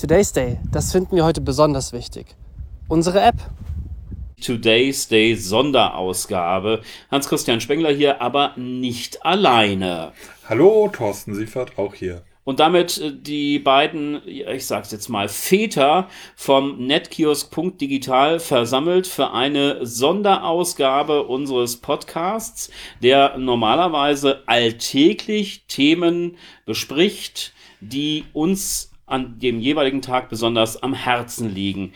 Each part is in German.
Today's Day, das finden wir heute besonders wichtig. Unsere App. Today's Day Sonderausgabe. Hans-Christian Spengler hier, aber nicht alleine. Hallo, Thorsten Siefert auch hier. Und damit äh, die beiden, ich sag's jetzt mal, Väter vom Netkiosk.digital versammelt für eine Sonderausgabe unseres Podcasts, der normalerweise alltäglich Themen bespricht, die uns an dem jeweiligen Tag besonders am Herzen liegen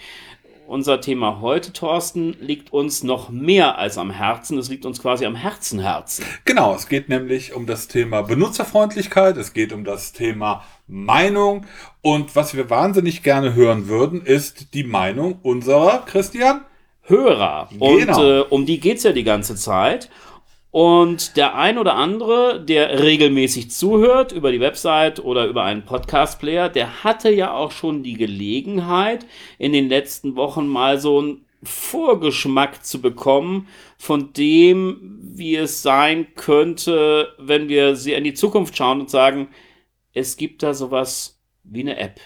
unser Thema heute, Thorsten, liegt uns noch mehr als am Herzen. Es liegt uns quasi am Herzenherzen. Genau, es geht nämlich um das Thema Benutzerfreundlichkeit, es geht um das Thema Meinung. Und was wir wahnsinnig gerne hören würden, ist die Meinung unserer, Christian? Hörer. Genau. Und äh, um die geht's ja die ganze Zeit. Und der ein oder andere, der regelmäßig zuhört über die Website oder über einen Podcast-Player, der hatte ja auch schon die Gelegenheit, in den letzten Wochen mal so einen Vorgeschmack zu bekommen von dem, wie es sein könnte, wenn wir sie in die Zukunft schauen und sagen, es gibt da sowas wie eine App.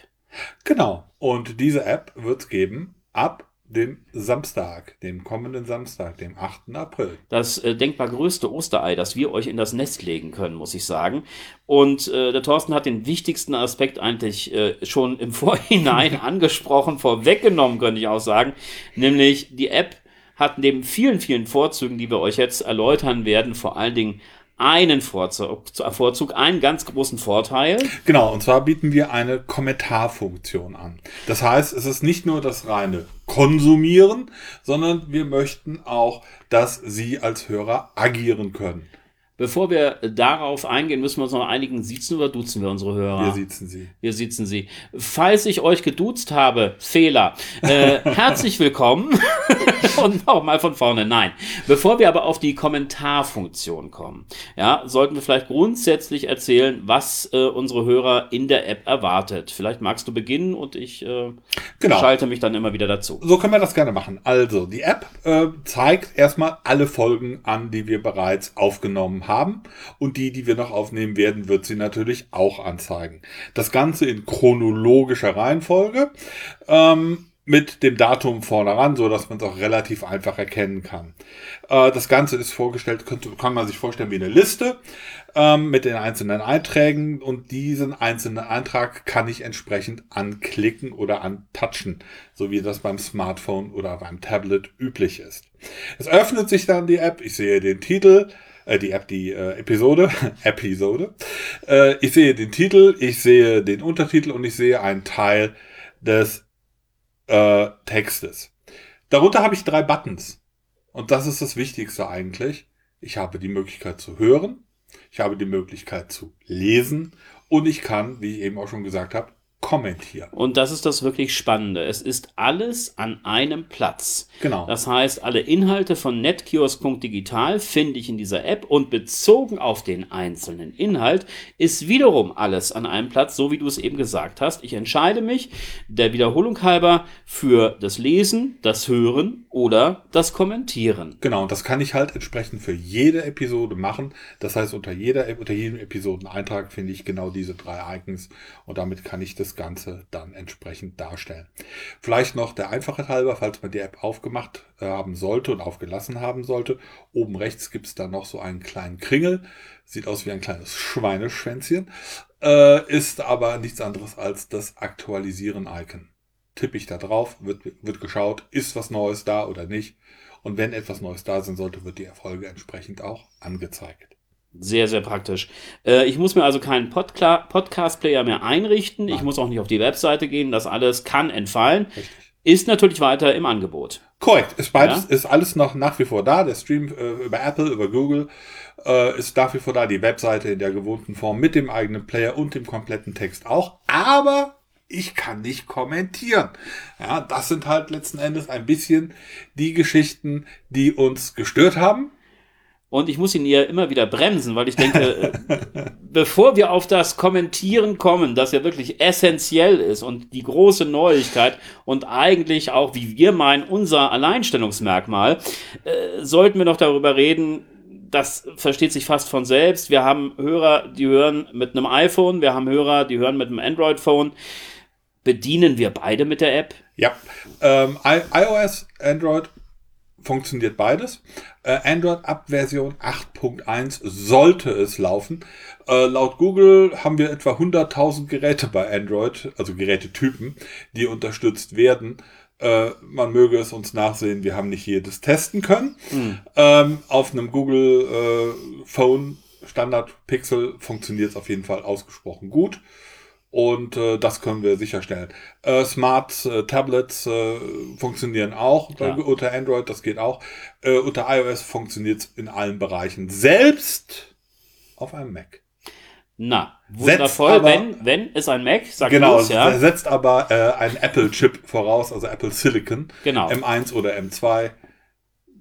Genau. Und diese App wird es geben ab dem Samstag, dem kommenden Samstag, dem 8. April. Das äh, denkbar größte Osterei, das wir euch in das Nest legen können, muss ich sagen. Und äh, der Thorsten hat den wichtigsten Aspekt eigentlich äh, schon im Vorhinein angesprochen, vorweggenommen, könnte ich auch sagen, nämlich die App hat neben vielen, vielen Vorzügen, die wir euch jetzt erläutern werden, vor allen Dingen einen Vorzug, einen ganz großen Vorteil. Genau, und zwar bieten wir eine Kommentarfunktion an. Das heißt, es ist nicht nur das reine Konsumieren, sondern wir möchten auch, dass Sie als Hörer agieren können. Bevor wir darauf eingehen, müssen wir uns noch einigen. Siezen oder duzen wir unsere Hörer? Wir siezen sie. Wir siezen sie. Falls ich euch geduzt habe, Fehler. Äh, herzlich willkommen. Und nochmal von vorne. Nein. Bevor wir aber auf die Kommentarfunktion kommen, ja, sollten wir vielleicht grundsätzlich erzählen, was äh, unsere Hörer in der App erwartet. Vielleicht magst du beginnen und ich äh, genau. schalte mich dann immer wieder dazu. So können wir das gerne machen. Also, die App äh, zeigt erstmal alle Folgen an, die wir bereits aufgenommen haben haben und die, die wir noch aufnehmen werden, wird sie natürlich auch anzeigen. Das Ganze in chronologischer Reihenfolge. Ähm, mit dem Datum vorne ran, so dass man es auch relativ einfach erkennen kann. Äh, das Ganze ist vorgestellt, könnte, kann man sich vorstellen wie eine Liste ähm, mit den einzelnen Einträgen und diesen einzelnen Eintrag kann ich entsprechend anklicken oder antatschen, so wie das beim Smartphone oder beim Tablet üblich ist. Es öffnet sich dann die App, ich sehe den Titel, äh, die App, die äh, Episode, Episode. Äh, ich sehe den Titel, ich sehe den Untertitel und ich sehe einen Teil des äh, Textes. Darunter habe ich drei Buttons. Und das ist das Wichtigste eigentlich. Ich habe die Möglichkeit zu hören, ich habe die Möglichkeit zu lesen und ich kann, wie ich eben auch schon gesagt habe, kommentieren. Und das ist das wirklich Spannende. Es ist alles an einem Platz. Genau. Das heißt, alle Inhalte von netkiosk.digital finde ich in dieser App und bezogen auf den einzelnen Inhalt ist wiederum alles an einem Platz, so wie du es eben gesagt hast. Ich entscheide mich der Wiederholung halber für das Lesen, das Hören oder das Kommentieren. Genau, und das kann ich halt entsprechend für jede Episode machen. Das heißt, unter jeder unter jedem Episodeneintrag finde ich genau diese drei Icons und damit kann ich das das Ganze dann entsprechend darstellen. Vielleicht noch der Einfachheit halber, falls man die App aufgemacht äh, haben sollte und aufgelassen haben sollte. Oben rechts gibt es dann noch so einen kleinen Kringel. Sieht aus wie ein kleines Schweineschwänzchen. Äh, ist aber nichts anderes als das Aktualisieren-Icon. Tippe ich da drauf, wird, wird geschaut, ist was Neues da oder nicht. Und wenn etwas Neues da sein sollte, wird die Erfolge entsprechend auch angezeigt. Sehr, sehr praktisch. Äh, ich muss mir also keinen Podcast-Player mehr einrichten. Nein. Ich muss auch nicht auf die Webseite gehen. Das alles kann entfallen. Richtig. Ist natürlich weiter im Angebot. Korrekt. Ist beides, ja? ist alles noch nach wie vor da. Der Stream äh, über Apple, über Google äh, ist nach wie vor da. Die Webseite in der gewohnten Form mit dem eigenen Player und dem kompletten Text auch. Aber ich kann nicht kommentieren. Ja, das sind halt letzten Endes ein bisschen die Geschichten, die uns gestört haben und ich muss ihn ja immer wieder bremsen, weil ich denke, bevor wir auf das Kommentieren kommen, das ja wirklich essentiell ist und die große Neuigkeit und eigentlich auch, wie wir meinen, unser Alleinstellungsmerkmal, äh, sollten wir noch darüber reden, das versteht sich fast von selbst. Wir haben Hörer, die hören mit einem iPhone, wir haben Hörer, die hören mit einem Android-Phone Bedienen wir beide mit der App? Ja, ähm, iOS, Android funktioniert beides. Äh, Android ab Version 8.1 sollte es laufen. Äh, laut Google haben wir etwa 100.000 Geräte bei Android, also Gerätetypen, die unterstützt werden. Äh, man möge es uns nachsehen, wir haben nicht jedes testen können. Hm. Ähm, auf einem Google äh, Phone Standard Pixel funktioniert es auf jeden Fall ausgesprochen gut. Und äh, das können wir sicherstellen. Äh, Smart äh, Tablets äh, funktionieren auch Ja. unter Android, das geht auch. Äh, unter iOS funktioniert es in allen Bereichen, selbst auf einem Mac. Na, wundervoll, aber- wenn, wenn ist ein Mac, sag genau, los, ja. er setzt aber äh, einen Apple-Chip voraus, also Apple Silicon, Genau. M1 oder M2.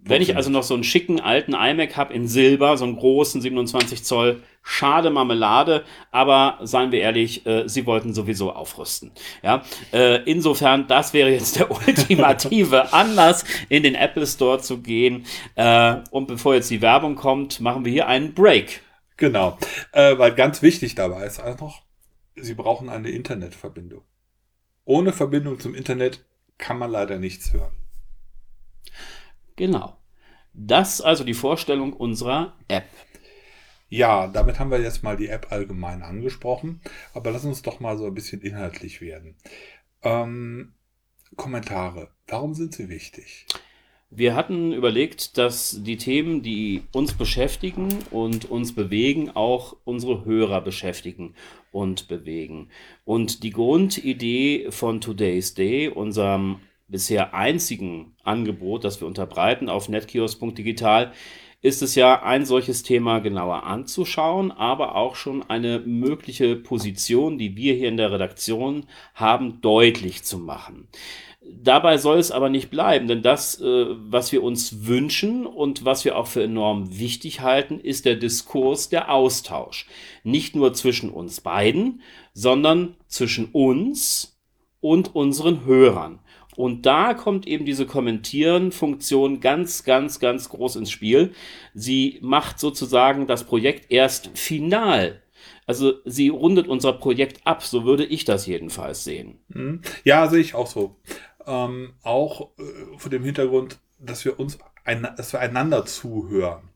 Wenn ich also noch so einen schicken alten iMac habe in Silber, so einen großen 27 Zoll, schade Marmelade, aber seien wir ehrlich, äh, sie wollten sowieso aufrüsten. Ja, äh, insofern, das wäre jetzt der ultimative Anlass, in den Apple Store zu gehen. Äh, und bevor jetzt die Werbung kommt, machen wir hier einen Break. Genau, äh, weil ganz wichtig dabei ist auch noch, Sie brauchen eine Internetverbindung. Ohne Verbindung zum Internet kann man leider nichts hören. Genau. Das also die Vorstellung unserer App. Ja, damit haben wir jetzt mal die App allgemein angesprochen, aber lass uns doch mal so ein bisschen inhaltlich werden. Ähm, Kommentare, warum sind sie wichtig? Wir hatten überlegt, dass die Themen, die uns beschäftigen und uns bewegen, auch unsere Hörer beschäftigen und bewegen. Und die Grundidee von Today's Day, unserem bisher einzigen Angebot, das wir unterbreiten auf netkiosk.digital, ist es ja, ein solches Thema genauer anzuschauen, aber auch schon eine mögliche Position, die wir hier in der Redaktion haben, deutlich zu machen. Dabei soll es aber nicht bleiben, denn das, äh, was wir uns wünschen und was wir auch für enorm wichtig halten, ist der Diskurs, der Austausch. Nicht nur zwischen uns beiden, sondern zwischen uns und unseren Hörern. Und da kommt eben diese Kommentieren-Funktion ganz, ganz, ganz groß ins Spiel. Sie macht sozusagen das Projekt erst final. Also sie rundet unser Projekt ab, so würde ich das jedenfalls sehen. Hm? Ja, sehe ich auch so. Ähm, auch äh, vor dem Hintergrund, dass wir uns ein, dass wir einander zuhören.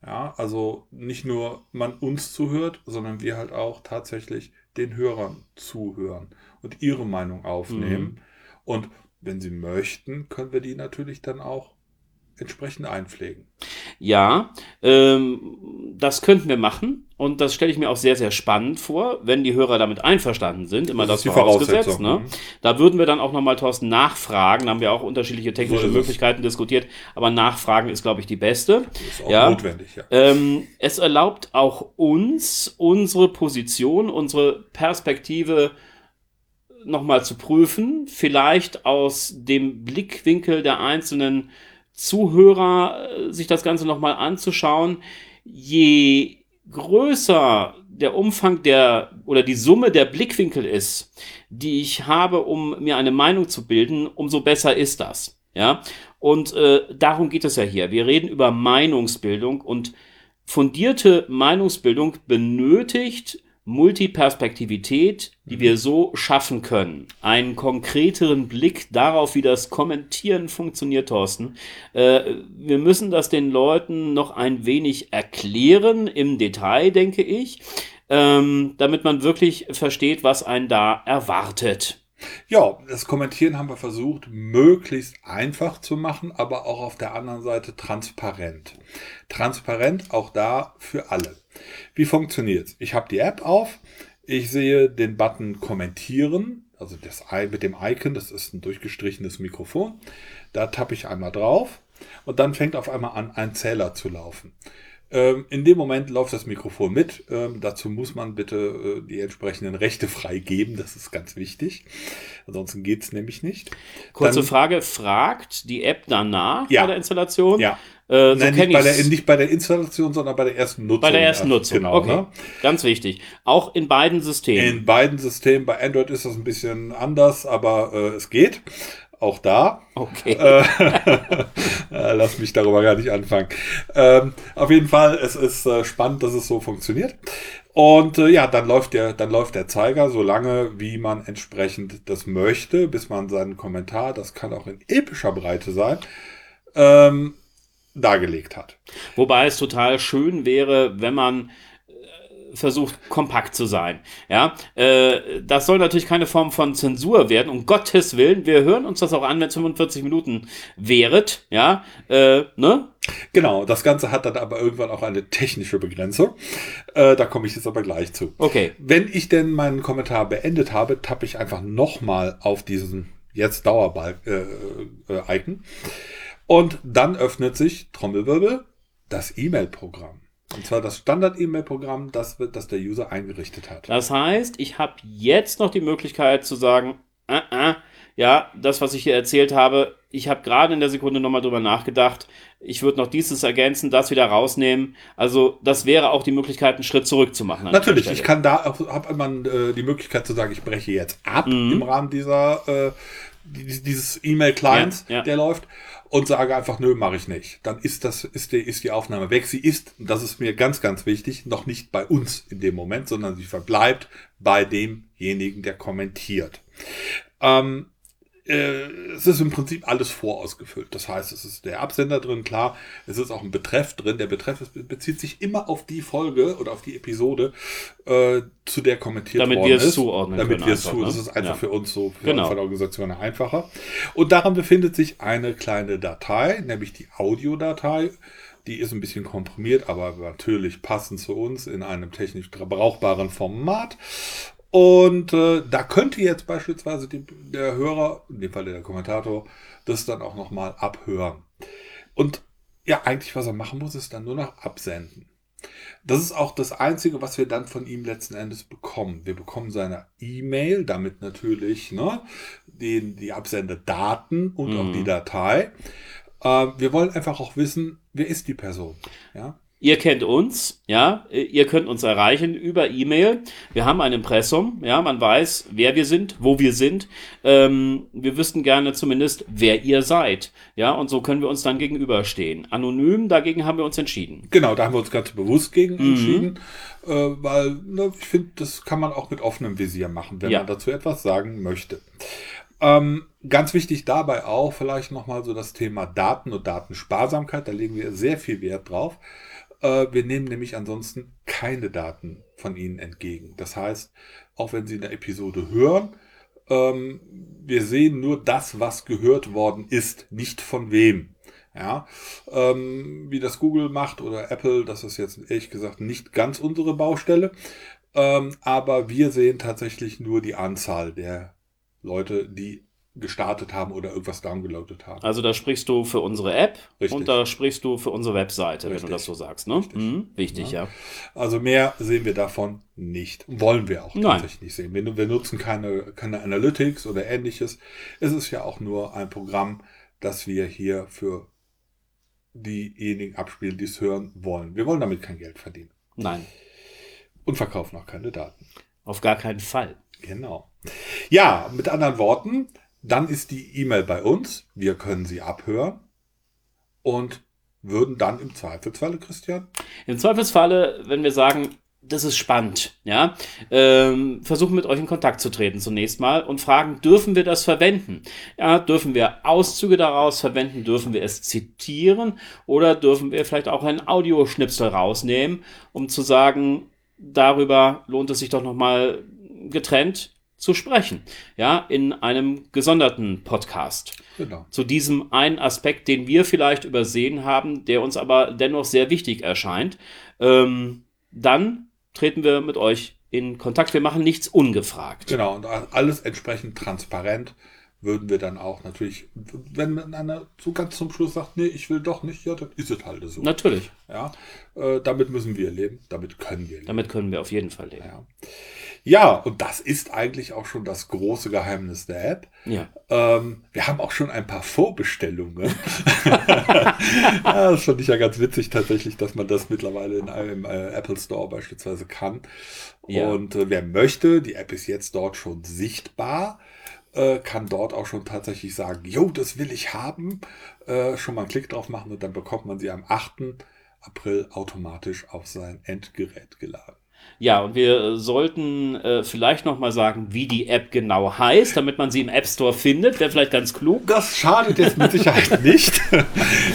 Ja, also nicht nur man uns zuhört, sondern wir halt auch tatsächlich den Hörern zuhören und ihre Meinung aufnehmen. Und wenn sie möchten, können wir die natürlich dann auch entsprechend einpflegen. Ja, ähm, das könnten wir machen und das stelle ich mir auch sehr, sehr spannend vor, wenn die Hörer damit einverstanden sind. Immer Das das, ist die vorausgesetzt. Ne? mhm. Da würden wir dann auch nochmal, Thorsten, nachfragen. Da haben wir auch unterschiedliche So technische es. Möglichkeiten diskutiert, aber nachfragen ist, glaube ich, die beste. Ist auch Ja. notwendig, ja. Ähm, es erlaubt auch uns, unsere Position, unsere Perspektive nochmal zu prüfen, vielleicht aus dem Blickwinkel der einzelnen Zuhörer äh, sich das Ganze nochmal anzuschauen. Je größer der Umfang der oder die Summe der Blickwinkel ist, die ich habe, um mir eine Meinung zu bilden, umso besser ist das. Ja, und äh, darum geht es ja hier. Wir reden über Meinungsbildung und fundierte Meinungsbildung benötigt Multiperspektivität, die wir so schaffen können. Einen konkreteren Blick darauf, wie das Kommentieren funktioniert, Thorsten. Äh, wir müssen das den Leuten noch ein wenig erklären im Detail, denke ich, ähm, damit man wirklich versteht, was einen da erwartet. Ja, das Kommentieren haben wir versucht, möglichst einfach zu machen, aber auch auf der anderen Seite transparent. Transparent auch da für alle. Wie funktioniert's? Ich habe die App auf, ich sehe den Button Kommentieren, also das mit dem Icon, das ist ein durchgestrichenes Mikrofon. Da tappe ich einmal drauf und dann fängt auf einmal an, ein Zähler zu laufen. Ähm, in dem Moment läuft das Mikrofon mit. Ähm, dazu muss man bitte äh, die entsprechenden Rechte freigeben. Das ist ganz wichtig. Ansonsten geht's nämlich nicht. Kurze Dann- Frage, fragt die App danach Ja. bei der Installation? Ja. Äh, so Nein, nicht, bei der, nicht bei der Installation, sondern bei der ersten Nutzung. Bei der ersten Nutzung. Genau. okay. Ne? Ganz wichtig. Auch in beiden Systemen. In beiden Systemen, bei Android ist das ein bisschen anders, aber äh, es geht. Auch da. okay. Äh, äh, lass mich darüber gar nicht anfangen. Ähm, auf jeden Fall, es ist äh, spannend, dass es so funktioniert. Und äh, ja, dann läuft, der, dann läuft der Zeiger so lange, wie man entsprechend das möchte, bis man seinen Kommentar, das kann auch in epischer Breite sein, ähm, dargelegt hat. Wobei es total schön wäre, wenn man versucht, kompakt zu sein. Ja, äh, das soll natürlich keine Form von Zensur werden, um Gottes Willen. Wir hören uns das auch an, wenn es 45 Minuten wäret. Ja, äh, ne? Genau, das Ganze hat dann aber irgendwann auch eine technische Begrenzung. Äh, da komme ich jetzt aber gleich zu. Okay. Wenn ich denn meinen Kommentar beendet habe, tappe ich einfach nochmal auf diesen jetzt Dauerbalken äh, äh, Icon. Und dann öffnet sich, Trommelwirbel, das E-Mail-Programm. Und zwar das Standard-E-Mail-Programm, das, wird, das der User eingerichtet hat. Das heißt, ich habe jetzt noch die Möglichkeit zu sagen, äh, äh, ja, das, was ich hier erzählt habe, ich habe gerade in der Sekunde nochmal drüber nachgedacht. Ich würde noch dieses ergänzen, das wieder rausnehmen. Also das wäre auch die Möglichkeit, einen Schritt zurück zu machen. an der Natürlich, ich kann da auch, habe man äh, die Möglichkeit zu sagen, ich breche jetzt ab im Rahmen dieser äh, die- dieses E-Mail-Clients, Ja, ja. der läuft, und sage einfach, nö, mache ich nicht. Dann ist das, ist die, ist die Aufnahme weg. Sie ist, das ist mir ganz, ganz wichtig, noch nicht bei uns in dem Moment, sondern sie verbleibt bei demjenigen, der kommentiert. Ähm, äh, es ist im Prinzip alles vorausgefüllt. Das heißt, es ist der Absender drin, klar, es ist auch ein Betreff drin. Der Betreff ist, bezieht sich immer auf die Folge oder auf die Episode, äh, zu der kommentiert Damit worden wir es ist. zuordnen Damit können wir es einfach, zu. ne? Das ist einfach Ja. für uns so, für Genau. der Organisation her einfacher. Und daran befindet sich eine kleine Datei, nämlich die Audiodatei. Die ist ein bisschen komprimiert, aber natürlich passend zu uns in einem technisch brauchbaren Format. Und äh, da könnte jetzt beispielsweise die, der Hörer, in dem Fall der Kommentator, das dann auch nochmal abhören. Und ja, eigentlich, was er machen muss, ist dann nur noch absenden. Das ist auch das Einzige, was wir dann von ihm letzten Endes bekommen. Wir bekommen seine E-Mail, damit natürlich ne, den, die Absendedaten und auch die Datei. Äh, wir wollen einfach auch wissen, wer ist die Person. Ja? Ihr kennt uns, ja, ihr könnt uns erreichen über E-Mail. Wir haben ein Impressum, ja, man weiß, wer wir sind, wo wir sind. Ähm, wir wüssten gerne zumindest, wer ihr seid, ja, und so können wir uns dann gegenüberstehen. Anonym, dagegen haben wir uns entschieden. Genau, da haben wir uns ganz bewusst gegen entschieden, äh, weil ne, ich finde, das kann man auch mit offenem Visier machen, wenn Ja. man dazu etwas sagen möchte. Ähm, ganz wichtig dabei auch vielleicht nochmal so das Thema Daten und Datensparsamkeit, da legen wir sehr viel Wert drauf. Äh, wir nehmen nämlich ansonsten keine Daten von Ihnen entgegen. Das heißt, auch wenn Sie eine Episode hören, ähm, wir sehen nur das, was gehört worden ist, nicht von wem. Ja, ähm, wie das Google macht oder Apple, das ist jetzt ehrlich gesagt nicht ganz unsere Baustelle. Ähm, aber wir sehen tatsächlich nur die Anzahl der Leute, die gestartet haben oder irgendwas downgeloadet haben. Also da sprichst du für unsere App Richtig. und da sprichst du für unsere Webseite, wenn Richtig. du das so sagst, ne? Richtig. Mhm, wichtig, ja. Also mehr sehen wir davon nicht. Wollen wir auch Nein. tatsächlich nicht sehen. Wir, wir nutzen keine, keine Analytics oder ähnliches. Es ist ja auch nur ein Programm, das wir hier für diejenigen abspielen, die es hören wollen. Wir wollen damit kein Geld verdienen. Nein, Und verkaufen auch keine Daten. auf gar keinen Fall. Genau. Ja, mit anderen Worten, dann ist die E-Mail bei uns. Wir können sie abhören und würden dann im Zweifelsfalle, Christian, Im Zweifelsfalle, wenn wir sagen, das ist spannend, ja, ähm, versuchen mit euch in Kontakt zu treten zunächst mal und fragen, dürfen wir das verwenden? Ja, dürfen wir Auszüge daraus verwenden? Dürfen wir es zitieren? Oder dürfen wir vielleicht auch einen Audioschnipsel rausnehmen, um zu sagen, darüber lohnt es sich doch nochmal getrennt zu sprechen, ja, in einem gesonderten Podcast genau. zu diesem einen Aspekt, den wir vielleicht übersehen haben, der uns aber dennoch sehr wichtig erscheint, ähm, dann treten wir mit euch in Kontakt. Wir machen nichts ungefragt. Genau, und alles entsprechend transparent würden wir dann auch natürlich, wenn einer so ganz zum Schluss sagt, nee, ich will doch nicht, ja, dann ist es halt so. Natürlich, Ja, äh, damit müssen wir leben, damit können wir leben. damit können wir auf jeden Fall leben. Ja. ja, und das ist eigentlich auch schon das große Geheimnis der App. Ja. Ähm, wir haben auch schon ein paar Vorbestellungen. ja, das fand ich ja ganz witzig tatsächlich, dass man das mittlerweile in einem äh, Apple Store beispielsweise kann. Ja. Und äh, wer möchte, die App ist jetzt dort schon sichtbar, äh, kann dort auch schon tatsächlich sagen, jo, das will ich haben, äh, schon mal einen Klick drauf machen und dann bekommt man sie am 8. April automatisch auf sein Endgerät geladen. Ja, und wir sollten äh, vielleicht noch mal sagen, wie die App genau heißt, damit man sie im App Store findet. Wäre vielleicht ganz klug. Das schadet jetzt mit Sicherheit nicht.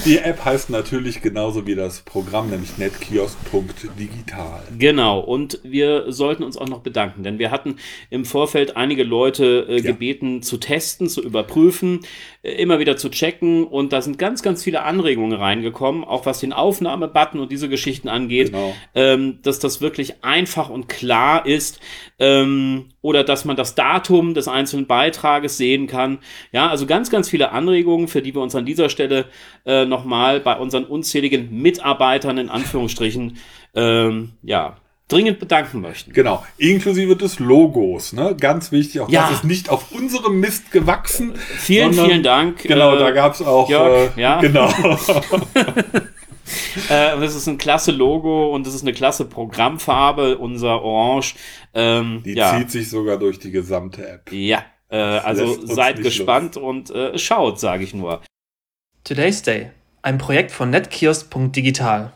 Die App heißt natürlich genauso wie das Programm, nämlich netkiosk.digital. Genau, und wir sollten uns auch noch bedanken, denn wir hatten im Vorfeld einige Leute äh, Ja. gebeten zu testen, zu überprüfen, äh, immer wieder zu checken und da sind ganz, ganz viele Anregungen reingekommen, auch was den Aufnahmebutton und diese Geschichten angeht, Genau. ähm, dass das wirklich einfach und klar ist ähm, oder dass man das Datum des einzelnen Beitrages sehen kann. Ja, also ganz, ganz viele Anregungen, für die wir uns an dieser Stelle äh, nochmal bei unseren unzähligen Mitarbeitern in Anführungsstrichen ähm, ja, dringend bedanken möchten. Genau, inklusive des Logos. Ne? Ganz wichtig, auch Ja. das ist nicht auf unserem Mist gewachsen. Vielen, sondern- vielen Dank. Genau, äh, da gab es auch. Jörg, äh, ja. Genau. Äh, das ist ein klasse Logo und das ist eine klasse Programmfarbe, unser Orange. Ähm, Die ja, zieht sich sogar durch die gesamte App. ja. Äh, also seid gespannt und äh, schaut, sage ich nur. Today's Day, ein Projekt von netkiosk.digital.